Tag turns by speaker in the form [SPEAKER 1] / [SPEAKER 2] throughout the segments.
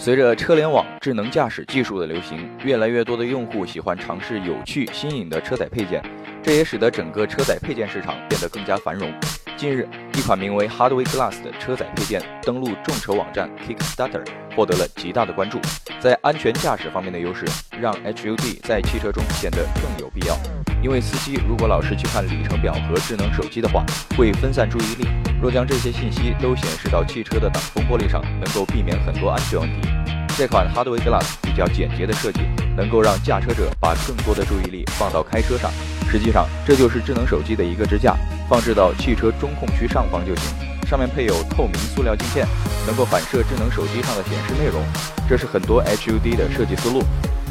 [SPEAKER 1] 随着车联网、智能驾驶技术的流行，越来越多的用户喜欢尝试有趣新颖的车载配件，这也使得整个车载配件市场变得更加繁荣。近日，一款名为 Hardware Glass 的车载配件登陆众筹网站 Kickstarter，获得了极大的关注。在安全驾驶方面的优势，让 HUD 在汽车中显得更有必要。因为司机如果老是去看里程表和智能手机的话，会分散注意力。若将这些信息都显示到汽车的挡风玻璃上，能够避免很多安全问题。这款 Hardware Glass 比较简洁的设计，能够让驾车者把更多的注意力放到开车上。实际上，这就是智能手机的一个支架，放置到汽车中控区上方就行。上面配有透明塑料镜片，能够反射智能手机上的显示内容。这是很多 HUD 的设计思路。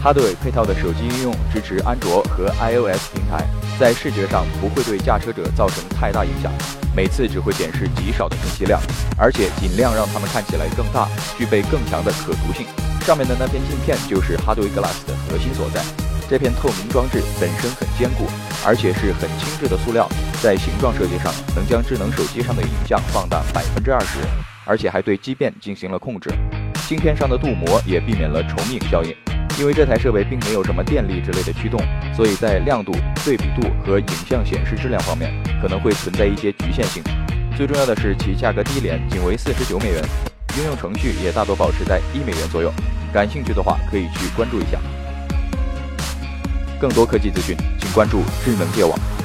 [SPEAKER 1] Hardware 配套的手机应用支持安卓和 iOS 平台，在视觉上不会对驾车者造成太大影响，每次只会显示极少的信息量，而且尽量让它们看起来更大，具备更强的可读性。上面的那片镜片就是 Hardware Glass 的核心所在。这片透明装置本身很坚固，而且是很轻质的塑料，在形状设计上能将智能手机上的影像放大百分之二十，而且还对畸变进行了控制。镜片上的镀膜也避免了重影效应。因为这台设备并没有什么电力之类的驱动，所以在亮度、对比度和影像显示质量方面可能会存在一些局限性。最重要的是其价格低廉，仅为四十九美元，应用程序也大多保持在一美元左右。感兴趣的话可以去关注一下。更多科技资讯，请关注智能电网。